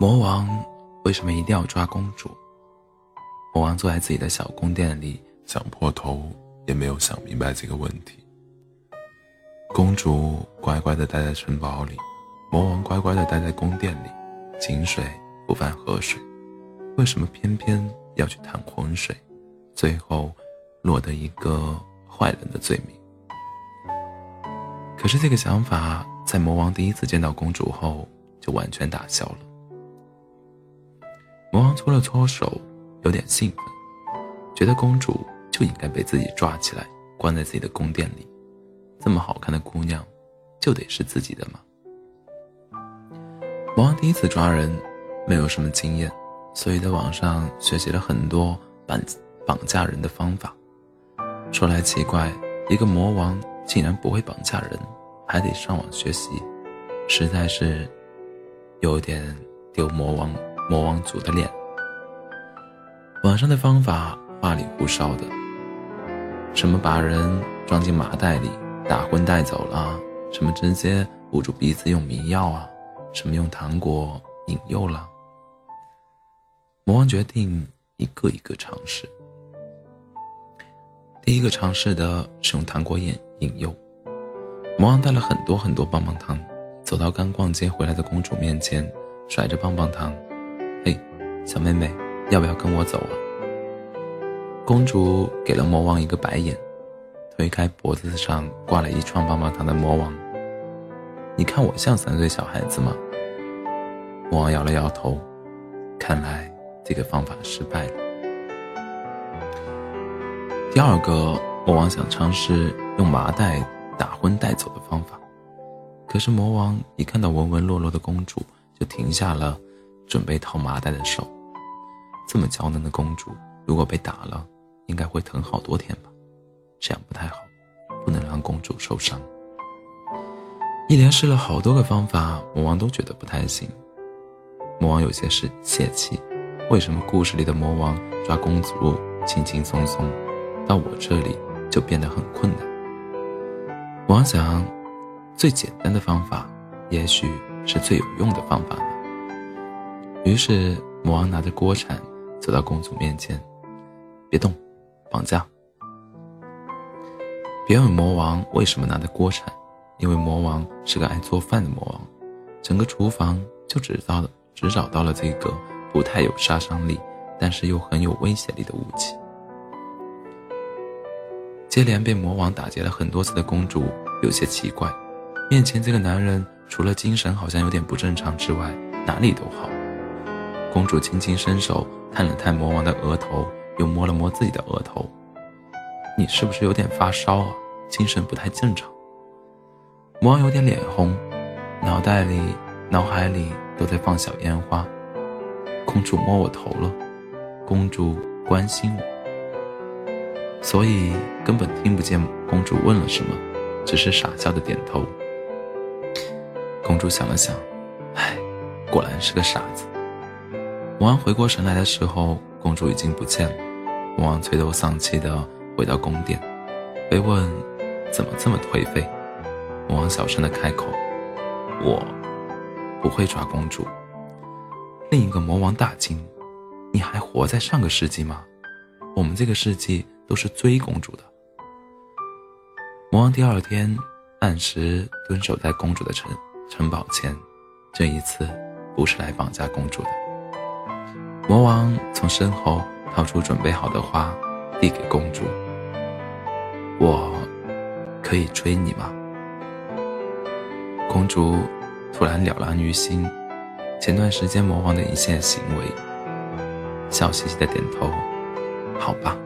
魔王为什么一定要抓公主？魔王坐在自己的小宫殿里，想破头也没有想明白这个问题。公主乖乖的待在城堡里，魔王乖乖的待在宫殿里，井水不犯河水，为什么偏偏要去淌浑水，最后落得一个坏人的罪名？可是这个想法在魔王第一次见到公主后就完全打消了。魔王搓了搓手，有点兴奋，觉得公主就应该被自己抓起来，关在自己的宫殿里。这么好看的姑娘，就得是自己的吗？魔王第一次抓人，没有什么经验，所以在网上学习了很多绑绑架人的方法。说来奇怪，一个魔王竟然不会绑架人，还得上网学习，实在是有点丢魔王魔王族的脸。网上的方法花里胡哨的，什么把人装进麻袋里。打昏带走了，什么直接捂住鼻子用迷药啊？什么用糖果引诱了？魔王决定一个一个尝试。第一个尝试的是用糖果引引诱。魔王带了很多很多棒棒糖，走到刚逛街回来的公主面前，甩着棒棒糖：“，小妹妹，要不要跟我走啊？”公主给了魔王一个白眼。推开脖子上挂了一串棒棒糖的魔王，你看我像三岁小孩子吗？魔王摇了摇头，看来这个方法失败了。第二个，魔王想尝试用麻袋打昏带走的方法，可是魔王一看到文文弱弱的公主，就停下了准备掏麻袋的手。这么娇嫩的公主，如果被打了，应该会疼好多天吧。这样不太好，不能让公主受伤。一连试了好多个方法，魔王都觉得不太行。魔王有些是泄气，为什么故事里的魔王抓公主轻轻松松，到我这里就变得很困难？魔王想，最简单的方法，也许是最有用的方法呢。于是魔王拿着锅铲走到公主面前，别动，绑架。别问魔王为什么拿着锅铲，因为魔王是个爱做饭的魔王，整个厨房就只到了只找到了这个不太有杀伤力，但是又很有威胁力的武器。接连被魔王打劫了很多次的公主有些奇怪，面前这个男人除了精神好像有点不正常之外，哪里都好。公主轻轻伸手探了探魔王的额头，又摸了摸自己的额头。你是不是有点发烧啊？精神不太正常。魔王有点脸红，脑袋里、脑海里都在放小烟花。公主摸我头了，公主关心我，所以根本听不见公主问了什么，只是傻笑的点头。公主想了想，唉，果然是个傻子。魔王回过神来的时候，公主已经不见了。魔王垂头丧气的。回到宫殿，被问怎么这么颓废，魔王小声的开口：“我不会抓公主。”另一个魔王大惊：“你还活在上个世纪吗？我们这个世纪都是追公主的。”魔王第二天按时蹲守在公主的城城堡前，这一次不是来绑架公主的。魔王从身后掏出准备好的花，递给公主。我可以追你吗？公主突然了然于心，前段时间魔王的一切行为，笑嘻嘻的点头，好吧。